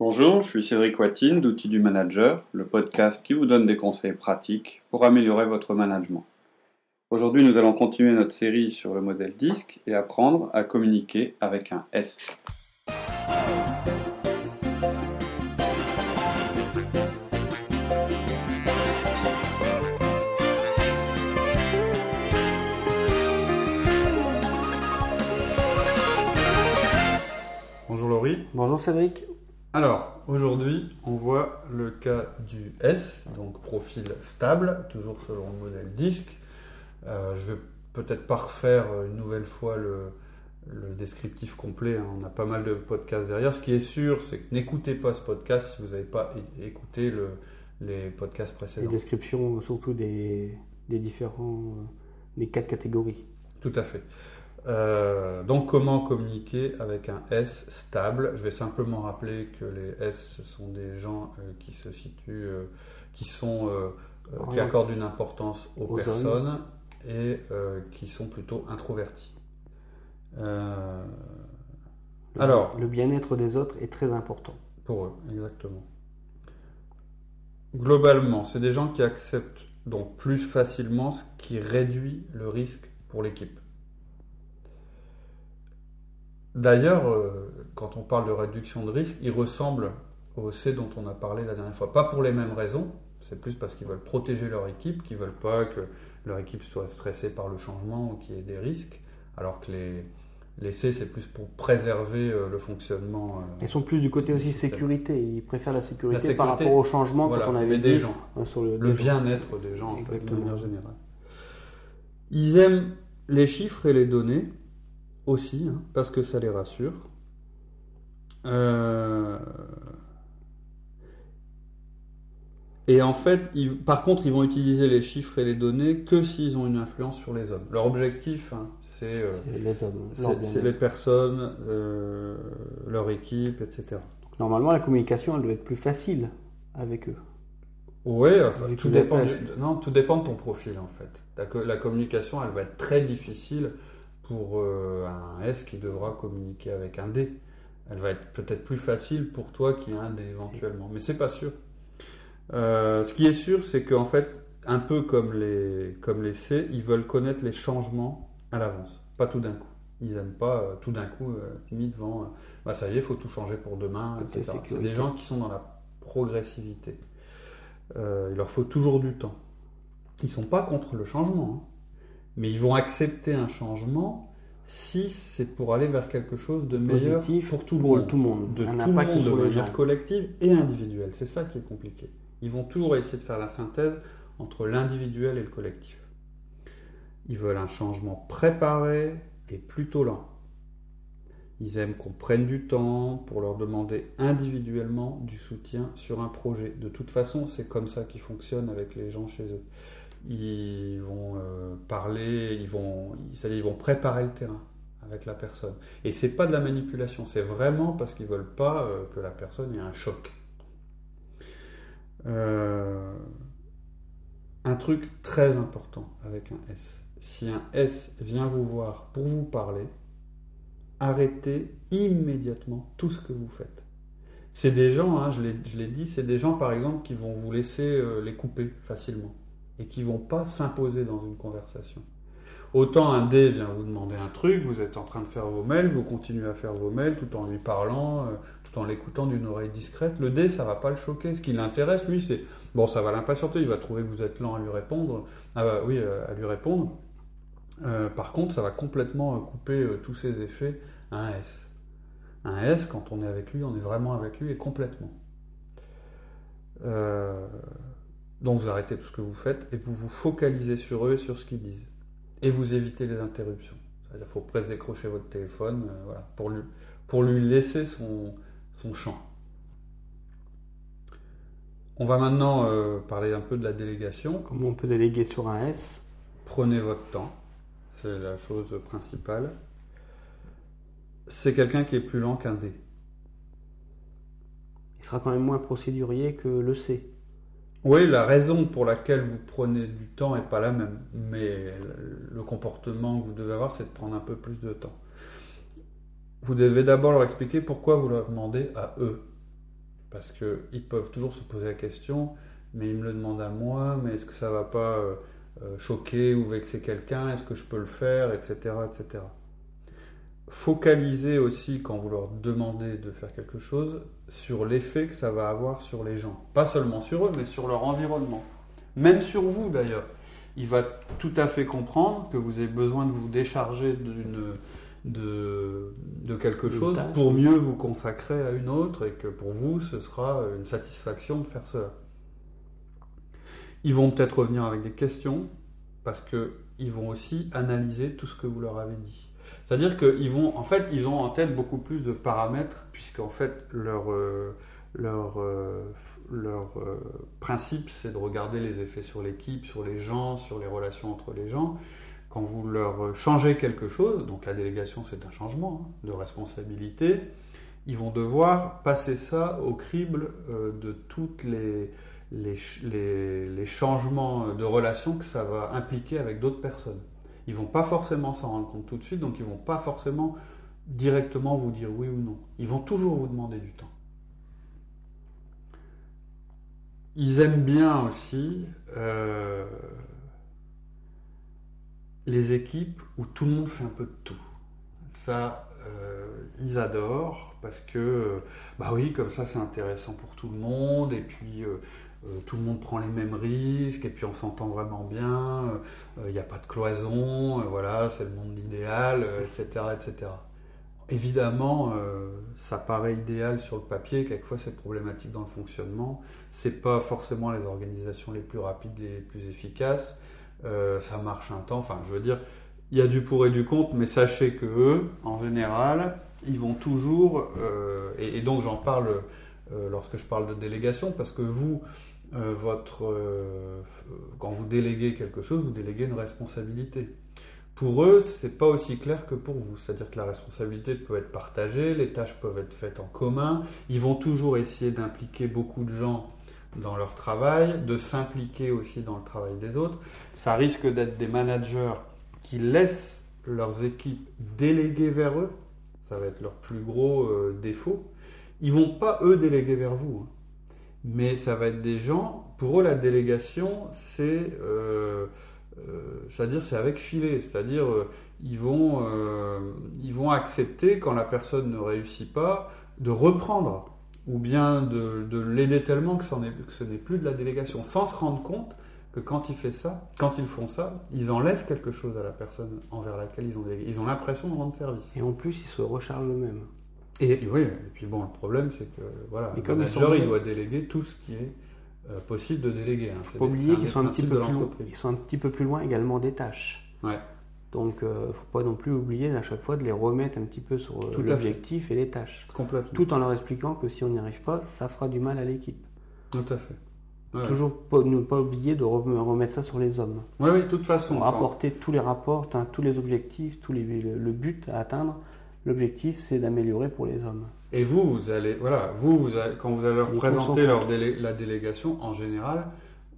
Bonjour, je suis Cédric Watine d'Outils du Manager, le podcast qui vous donne des conseils pratiques pour améliorer votre management. Aujourd'hui, nous allons continuer notre série sur le modèle DISC et apprendre à communiquer avec un S. Bonjour Laurie. Bonjour Cédric. Alors, aujourd'hui, on voit le cas du S, donc profil stable, toujours selon le modèle DISC. Euh, je vais peut-être pas refaire une nouvelle fois le, le descriptif complet, hein. on a pas mal de podcasts derrière. Ce qui est sûr, c'est que n'écoutez pas ce podcast si vous n'avez pas écouté le- les podcasts Les précédents. descriptions surtout des, des différents euh, des quatre catégories. Tout à fait. Euh, donc, comment communiquer avec un S stable? Je vais simplement rappeler que les S, ce sont des gens euh, qui se situent, euh, qui sont, qui accordent une importance aux, aux personnes et qui sont plutôt introvertis. Le- Alors. le bien-être des autres est très important. Pour eux, exactement. Globalement, c'est des gens qui acceptent donc plus facilement ce qui réduit le risque pour l'équipe. D'ailleurs, euh, quand on parle de réduction de risque, ils ressemblent au C dont on a parlé la dernière fois. Pas pour les mêmes raisons, c'est plus parce qu'ils veulent protéger leur équipe, qu'ils veulent pas que leur équipe soit stressée par le changement ou qu'il y ait des risques, alors que les, les C, c'est plus pour préserver euh, le fonctionnement. euh, Ils sont plus du côté aussi système. sécurité. Ils préfèrent la sécurité, La par rapport au changement voilà, quand on avait des dit gens. sur le, le bien-être des gens en fait, de manière générale. Ils aiment les chiffres et les données aussi, hein, parce que ça les rassure. Euh, Et en fait, ils- par contre, ils vont utiliser les chiffres et les données que s'ils ont une influence sur les hommes. Leur objectif, hein, c'est euh, C'est les les personnes, euh, leur équipe, etc. Donc, Normalement, la communication, elle doit être plus facile avec eux. Ouais, enfin, tout dépend, appellent. du- non, tout dépend de ton profil en fait. La communication, elle va être très difficile pour euh, un S qui devra communiquer avec un D. Elle va être peut-être plus facile pour toi qui a un D éventuellement, mais c'est pas sûr. Euh, ce qui est sûr, c'est qu'en fait, un peu comme les, comme les C, ils veulent connaître les changements à l'avance, pas tout d'un coup. Ils n'aiment pas euh, tout d'un coup euh, mis devant, bah ça y est, il faut tout changer pour demain, etc. C'est des gens qui sont dans la progressivité. Il leur faut toujours du temps. Ils sont pas contre le changement, hein. Mais ils vont accepter un changement si c'est pour aller vers quelque chose de meilleur Positif pour tout le monde tout le monde. de Un tout le monde de manière collective et individuelle. C'est ça qui est compliqué. Ils vont toujours essayer de faire la synthèse entre l'individuel et le collectif. Ils veulent un changement préparé et plutôt lent. Ils aiment qu'on prenne du temps pour leur demander individuellement du soutien sur un projet. De toute façon, c'est comme ça qu'ils fonctionnent avec les gens chez eux. Ils vont euh, parler, ils vont, c'est-à-dire ils vont préparer le terrain avec la personne. Et c'est pas de la manipulation, c'est vraiment parce qu'ils veulent pas euh, que la personne ait un choc. Euh, un truc très important avec un S. Si un S vient vous voir pour vous parler, arrêtez immédiatement tout ce que vous faites. C'est des gens, hein, je l'ai dit, c'est des gens par exemple qui vont vous laisser les couper facilement et qui vont pas s'imposer dans une conversation. Autant un D vient vous demander un truc, vous êtes en train de faire vos mails, vous continuez à faire vos mails tout en lui parlant, euh, tout en l'écoutant d'une oreille discrète. Le D, ça va pas le choquer. Ce qui l'intéresse, lui, c'est bon, ça va l'impatienter. Il va trouver que vous êtes lent à lui répondre. Ah bah, oui, euh, à lui répondre. Euh, par contre, ça va complètement couper tous ses effets à un S. Un S, quand on est avec lui, on est vraiment avec lui et complètement. Euh, donc vous arrêtez tout ce que vous faites et vous vous focalisez sur eux et sur ce qu'ils disent. Et vous évitez les interruptions. Qu'il faut presque décrocher votre téléphone euh, voilà, pour, lui, pour lui laisser son, son champ. On va maintenant euh, parler un peu de la délégation. Comment on peut déléguer sur un S? Prenez votre temps, c'est la chose principale. C'est quelqu'un qui est plus lent qu'un D. Il sera quand même moins procédurier que le C. Oui, la raison pour laquelle vous prenez du temps n'est pas la même, mais le comportement que vous devez avoir, c'est de prendre un peu plus de temps. Vous devez d'abord leur expliquer pourquoi vous leur demandez à eux. Parce qu'ils peuvent toujours se poser la question, mais ils me le demandent à moi, mais est-ce que ça va pas euh, euh, choquer ou vexer quelqu'un? Est-ce que je peux le faire? Etc. etc. Focalisez aussi, quand vous leur demandez de faire quelque chose, sur l'effet que ça va avoir sur les gens. Pas seulement sur eux, mais sur leur environnement. Même sur vous d'ailleurs. Il va tout à fait comprendre que vous avez besoin de vous décharger d'une de, de quelque chose pour mieux vous consacrer à une autre et que pour vous, ce sera une satisfaction de faire cela. Ils vont peut-être revenir avec des questions parce qu'ils vont aussi analyser tout ce que vous leur avez dit. C'est-à-dire qu'ils vont, en fait, ils ont en tête beaucoup plus de paramètres puisqu'en fait, leur, euh, leur, euh, leur euh, principe, c'est de regarder les effets sur l'équipe, sur les gens, sur les relations entre les gens. Quand vous leur changez quelque chose, donc la délégation c'est un changement hein, de responsabilité, ils vont devoir passer ça au crible de toutes les, les, les- les changements de relations que ça va impliquer avec d'autres personnes. Ils vont pas forcément s'en rendre compte tout de suite, donc ils vont pas forcément directement vous dire oui ou non. Ils vont toujours vous demander du temps. Ils aiment bien aussi euh, les équipes où tout le monde fait un peu de tout. Ça, euh, ils adorent parce que, bah oui, comme ça c'est intéressant pour tout le monde et puis euh, euh, tout le monde prend les mêmes risques et puis on s'entend vraiment bien. euh, Il n'y a pas de cloison, euh, voilà, c'est le monde idéal, euh, etc., etc. Évidemment, euh, ça paraît idéal sur le papier, quelquefois c'est problématique dans le fonctionnement. C'est pas forcément les organisations les plus rapides, les plus efficaces. Euh, ça marche un temps. Enfin, je veux dire, il y a du pour et du contre, mais sachez que eux, en général, ils vont toujours. euh, et, donc j'en parle euh, lorsque je parle de délégation, parce que vous, euh, votre, euh, quand vous déléguez quelque chose, vous déléguez une responsabilité. Pour eux, c'est pas aussi clair que pour vous. C'est-à-dire que la responsabilité peut être partagée, les tâches peuvent être faites en commun. Ils vont toujours essayer d'impliquer beaucoup de gens dans leur travail, de s'impliquer aussi dans le travail des autres. Ça risque d'être des managers qui laissent leurs équipes déléguer vers eux. Ça va être leur plus gros euh, défaut. Ils vont pas eux déléguer vers vous, hein. Mais ça va être des gens. Pour eux, la délégation, c'est euh, euh, avec filet, c'est-à-dire euh, ils vont ils accepter quand la personne ne réussit pas de reprendre ou bien de, de l'aider tellement que, ce n'est plus de la délégation, sans se rendre compte que quand ils, ça, quand font ça, ils enlèvent quelque chose à la personne envers laquelle ils ont délégué. Ils ont l'impression de rendre service. Et en plus, ils se rechargent eux-mêmes. Et, et oui, et puis bon, le problème c'est que voilà, Et le manager il doit déléguer tout ce qui est euh, possible de déléguer. hein. C'est Faut pas oublier qu'ils sont un petit peu plus loin. l'entreprise. Ils sont un petit peu plus loin également des tâches. Ouais. Donc, euh, faut pas non plus oublier à chaque fois de les remettre un petit peu sur euh, l'objectif et les tâches, Complètement. tout en leur expliquant que si on n'y arrive pas, ça fera du mal à l'équipe. Tout à fait. Ouais. Toujours pas, ne pas oublier de re- remettre ça sur les hommes. Oui, oui, de toute façon. Pour apporter tous les rapports, tous les objectifs, tous les, le, le but à atteindre. L'objectif, c'est d'améliorer pour les hommes. Et vous, vous allez, voilà, vous, vous allez- quand vous allez leur Les présenter concentrés. leur délé- la délégation, en général,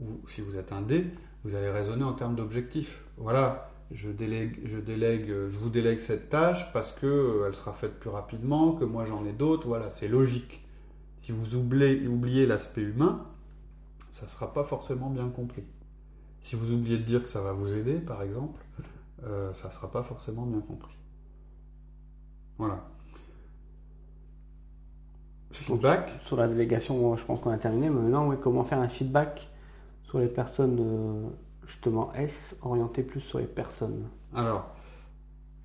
ou si vous êtes un D, vous allez raisonner en termes d'objectifs. Voilà, je délègue, je délègue, je vous délègue cette tâche parce que euh, elle sera faite plus rapidement, que moi j'en ai d'autres. Voilà, c'est logique. Si vous oubliez, oubliez l'aspect humain, ça ne sera pas forcément bien compris. Si vous oubliez de dire que ça va vous aider, par exemple, euh, ça ne sera pas forcément bien compris. Voilà. Feedback. Sur la délégation, je pense qu'on a terminé. Mais maintenant, ouais, comment faire un feedback sur les personnes, euh, justement S, orienté plus sur les personnes? Alors,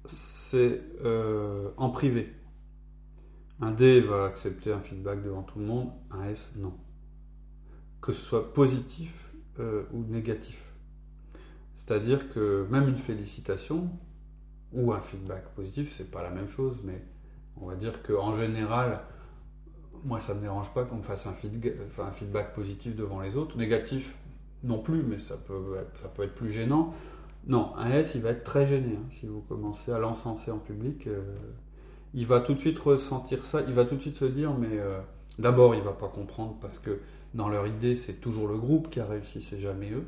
c'est euh, en privé. Un D va accepter un feedback devant tout le monde, un S, non. Que ce soit positif euh, ou négatif. C'est-à-dire que même une félicitation ou un feedback positif, c'est pas la même chose, mais on va dire qu'en général, moi ça me dérange pas qu'on me fasse un, feedback positif devant les autres. Négatif non plus, mais ça peut, ça peut être plus gênant. Non, un S, il va être très gêné. hein, si vous commencez à l'encenser en public, euh, il va tout de suite ressentir ça. Il va tout de suite se dire, mais euh, d'abord, il va pas comprendre parce que dans leur idée, c'est toujours le groupe qui a réussi, c'est jamais eux.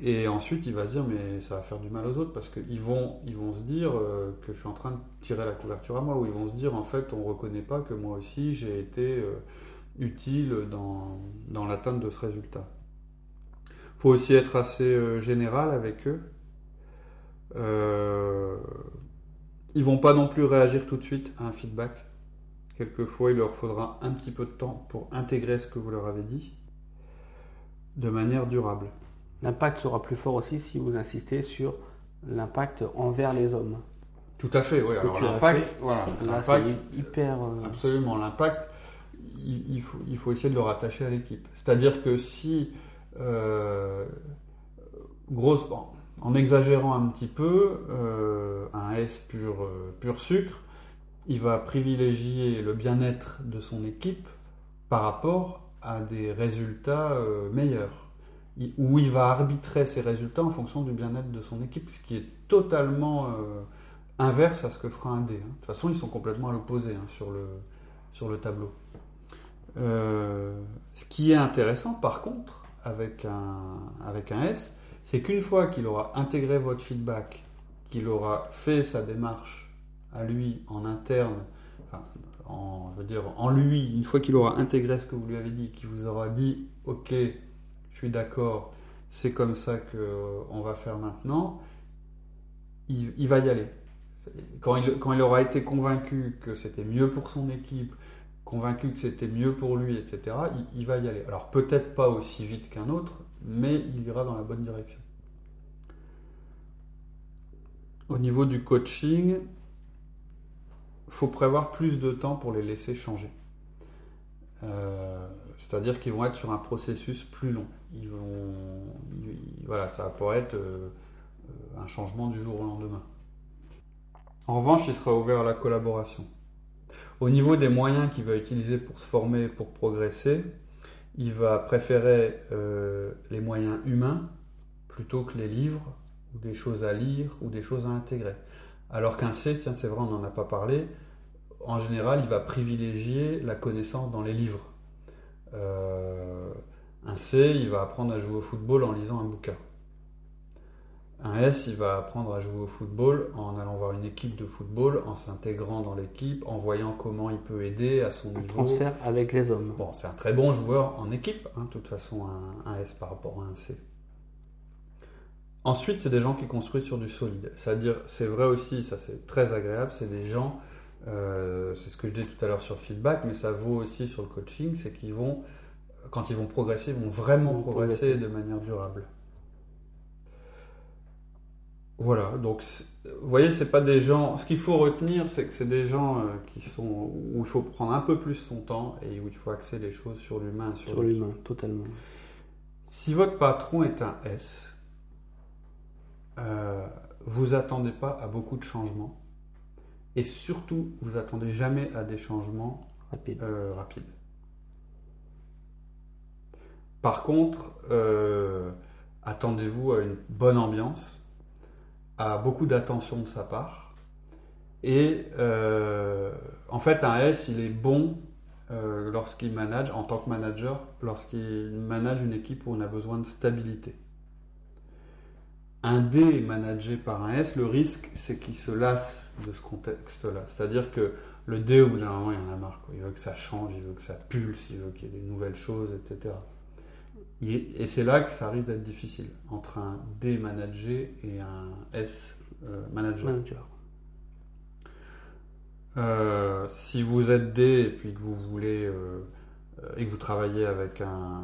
Et ensuite, il va se dire, mais ça va faire du mal aux autres parce qu'ils vont, ils vont se dire euh, que je suis en train de tirer la couverture à moi, ou ils vont se dire, en fait, on reconnaît pas que moi aussi, j'ai été euh, utile dans, dans l'atteinte de ce résultat. Il faut aussi être assez euh, général avec eux. Euh, ils vont pas non plus réagir tout de suite à un feedback. Quelquefois, il leur faudra un petit peu de temps pour intégrer ce que vous leur avez dit de manière durable. L'impact sera plus fort aussi si vous insistez sur l'impact envers les hommes. Tout à fait, oui. Alors l'impact, voilà, l'impact, hyper. Euh, absolument, l'impact, il, faut, il faut essayer de le rattacher à l'équipe. C'est-à-dire que si, euh, grosse, en exagérant un petit peu, euh, un S pur, pur sucre, il va privilégier le bien-être de son équipe par rapport à des résultats meilleurs où il va arbitrer ses résultats en fonction du bien-être de son équipe, ce qui est totalement euh, inverse à ce que fera un D. Hein. De toute façon, ils sont complètement à l'opposé hein, sur, le, sur le tableau. Euh, ce qui est intéressant, par contre, avec un, avec un S, c'est qu'une fois qu'il aura intégré votre feedback, qu'il aura fait sa démarche à lui en interne, en, je veux dire, en lui, une fois qu'il aura intégré ce que vous lui avez dit, qu'il vous aura dit, ok, je suis d'accord, c'est comme ça qu'on va faire maintenant, il, va y aller. Quand il, aura été convaincu que c'était mieux pour son équipe, convaincu que c'était mieux pour lui, etc., il, il va y aller. Alors peut-être pas aussi vite qu'un autre, mais il ira dans la bonne direction. Au niveau du coaching, il faut prévoir plus de temps pour les laisser changer. Euh, c'est-à-dire qu'ils vont être sur un processus plus long. Ils vont, voilà, ça pourrait être euh, un changement du jour au lendemain. En revanche, il sera ouvert à la collaboration. Au niveau des moyens qu'il va utiliser pour se former, pour progresser, il va préférer euh, les moyens humains plutôt que les livres ou des choses à lire ou des choses à intégrer. Alors qu'un C, tiens, c'est vrai, on n'en a pas parlé, en général, il va privilégier la connaissance dans les livres. Euh, un C, il va apprendre à jouer au football en lisant un bouquin. Un S, il va apprendre à jouer au football en allant voir une équipe de football, en s'intégrant dans l'équipe, en voyant comment il peut aider à son niveau. Transfert avec les hommes. Bon, c'est un très bon joueur en équipe, hein, de toute façon, un, un, S par rapport à un C. Ensuite, c'est des gens qui construisent sur du solide. C'est-à-dire, c'est vrai aussi, ça c'est très agréable, c'est des gens euh, c'est ce que je dis tout à l'heure sur le feedback, mais ça vaut aussi sur le coaching, c'est qu'ils vont, quand ils vont progresser, ils vont vraiment progresser, de manière durable. Voilà, donc vous voyez, c'est pas des gens. Ce qu'il faut retenir, c'est que c'est des gens euh, qui sont où il faut prendre un peu plus son temps et où il faut axer les choses sur l'humain. Sur, sur l'humain, totalement. Si votre patron est un S, euh, vous attendez pas à beaucoup de changements et surtout, vous attendez jamais à des changements euh, rapides. Par contre, euh, attendez-vous à une bonne ambiance, à beaucoup d'attention de sa part. Et euh, en fait, un S, il est bon lorsqu'il manage, en tant que manager, lorsqu'il manage une équipe où on a besoin de stabilité un D managé par un S, le risque, c'est qu'il se lasse de ce contexte-là. C'est-à-dire que le D, au bout d'un moment, il en a marre. Il veut que ça change, il veut que ça pulse, il veut qu'il y ait des nouvelles choses, etc. Et c'est là que ça risque d'être difficile, entre un D managé et un S euh, manager. Euh, si vous êtes D et puis que vous voulez euh, et que vous travaillez avec un,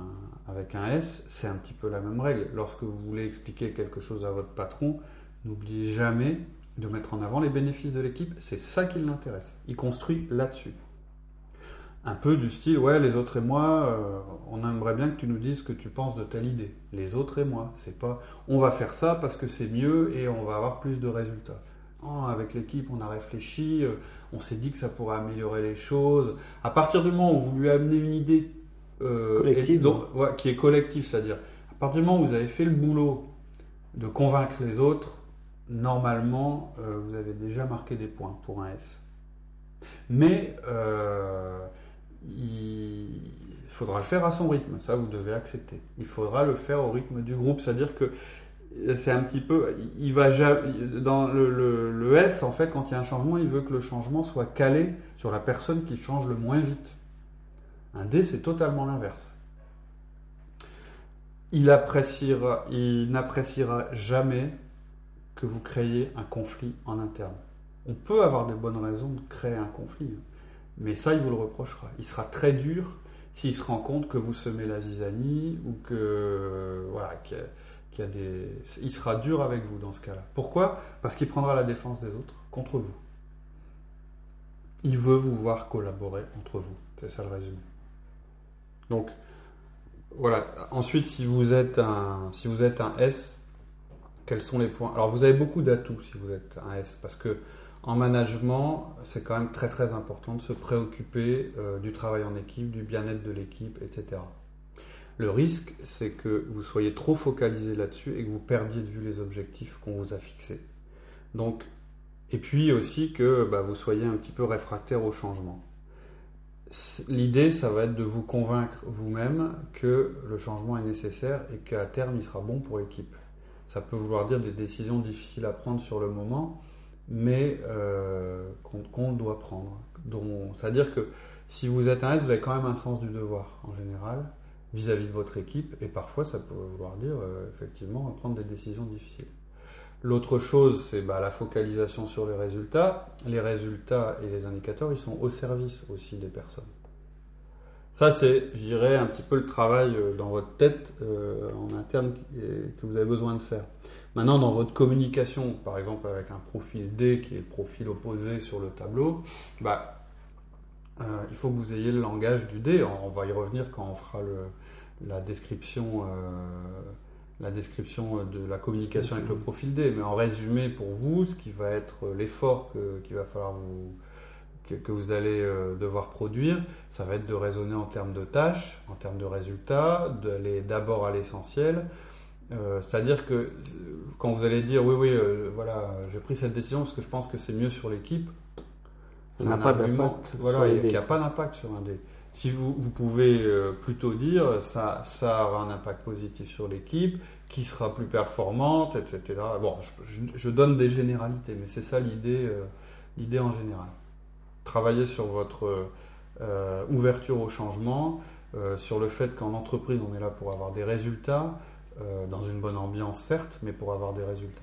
avec un S, c'est un petit peu la même règle. Lorsque vous voulez expliquer quelque chose à votre patron, n'oubliez jamais de mettre en avant les bénéfices de l'équipe. C'est ça qui l'intéresse. Il construit là-dessus. Un peu du style, ouais, les autres et moi, euh, on aimerait bien que tu nous dises ce que tu penses de telle idée. Les autres et moi, c'est pas, on va faire ça parce que c'est mieux et on va avoir plus de résultats. avec l'équipe, on a réfléchi, euh, on s'est dit que ça pourrait améliorer les choses. À partir du moment où vous lui amenez une idée euh, qui est collectif, c'est-à-dire à partir du moment où vous avez fait le boulot de convaincre les autres, normalement, euh, vous avez déjà marqué des points pour un S. Mais euh, il faudra le faire à son rythme, ça vous devez accepter. Il faudra le faire au rythme du groupe, c'est-à-dire que c'est un petit peu, il va dans le, le, S en fait quand il y a un changement, il veut que le changement soit calé sur la personne qui change le moins vite. Un D, c'est totalement l'inverse. Il, appréciera, il n'appréciera jamais que vous créiez un conflit en interne. On peut avoir des bonnes raisons de créer un conflit, mais ça, il vous le reprochera. Il sera très dur s'il se rend compte que vous semez la zizanie ou que voilà qu'il y a, des, il sera dur avec vous dans ce cas-là. Pourquoi? Parce qu'il prendra la défense des autres contre vous. Il veut vous voir collaborer entre vous. C'est ça le résumé. Donc voilà. Ensuite, si vous êtes un, si vous êtes un S, quels sont les points? Alors vous avez beaucoup d'atouts si vous êtes un S, parce que en management, c'est quand même très très important de se préoccuper euh, du travail en équipe, du bien-être de l'équipe, etc. Le risque, c'est que vous soyez trop focalisé là-dessus et que vous perdiez de vue les objectifs qu'on vous a fixés. Donc, et puis aussi que bah, vous soyez un petit peu réfractaire au changement. L'idée, ça va être de vous convaincre vous-même que le changement est nécessaire et qu'à terme, il sera bon pour l'équipe. Ça peut vouloir dire des décisions difficiles à prendre sur le moment, mais euh, qu'on doit prendre. C'est-à-dire que si vous êtes un S, vous avez quand même un sens du devoir en général vis-à-vis de votre équipe, et parfois ça peut vouloir dire euh, effectivement prendre des décisions difficiles. L'autre chose, c'est bah, la focalisation sur les résultats. Les résultats et les indicateurs, ils sont au service aussi des personnes. Ça, c'est, je dirais, un petit peu le travail euh, dans votre tête en interne que vous avez besoin de faire. Maintenant, dans votre communication, par exemple avec un profil D qui est le profil opposé sur le tableau, bah, euh, il faut que vous ayez le langage du D. On va y revenir quand on fera la, description, euh, la description de la communication avec le profil D. Mais en résumé, pour vous, ce qui va être l'effort qu'il va falloir vous, que, vous allez euh, devoir produire, ça va être de raisonner en termes de tâches, en termes de résultats, d'aller d'abord à l'essentiel, euh, c'est-à-dire que quand vous allez dire oui, oui, euh, voilà, j'ai pris cette décision parce que je pense que c'est mieux sur l'équipe, ça n'a pas d'impact. Voilà, il n'y a, pas d'impact sur un dé. Si vous, pouvez euh, plutôt dire ça, ça aura un impact positif sur l'équipe, qui sera plus performante, etc. Bon, je, donne des généralités, mais c'est ça l'idée, l'idée en général. Travailler sur votre ouverture au changement, sur le fait qu'en entreprise on est là pour avoir des résultats, euh, dans une bonne ambiance, certes, mais pour avoir des résultats.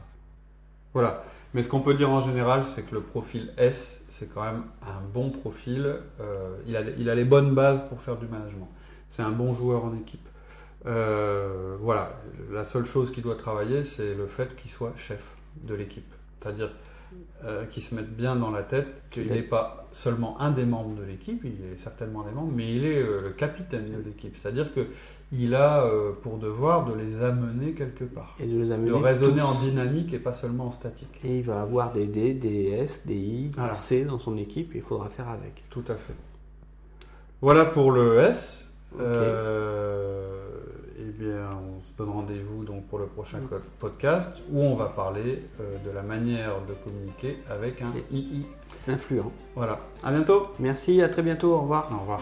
Voilà. Mais ce qu'on peut dire en général, c'est que le profil S, c'est quand même un bon profil. Euh, il, a, il, a, les bonnes bases pour faire du management. C'est un bon joueur en équipe. Euh, voilà. La seule chose qu'il doit travailler, c'est le fait qu'il soit chef de l'équipe. C'est-à-dire qu'il se mette bien dans la tête qu'il n'est pas seulement un des membres de l'équipe, il est certainement un des membres, mais il est le capitaine de l'équipe. C'est-à-dire que il a euh, pour devoir de les amener quelque part. Et de les amener. De raisonner en dynamique et pas seulement en statique. Et il va avoir des D, des S, des I, des C dans son équipe et il faudra faire avec. Tout à fait. Voilà pour le S. Euh, eh bien, on se donne rendez-vous donc pour le prochain podcast où on va parler euh, de la manière de communiquer avec un II. Influent. Voilà. À bientôt. Merci, à très bientôt. Au revoir. Au revoir.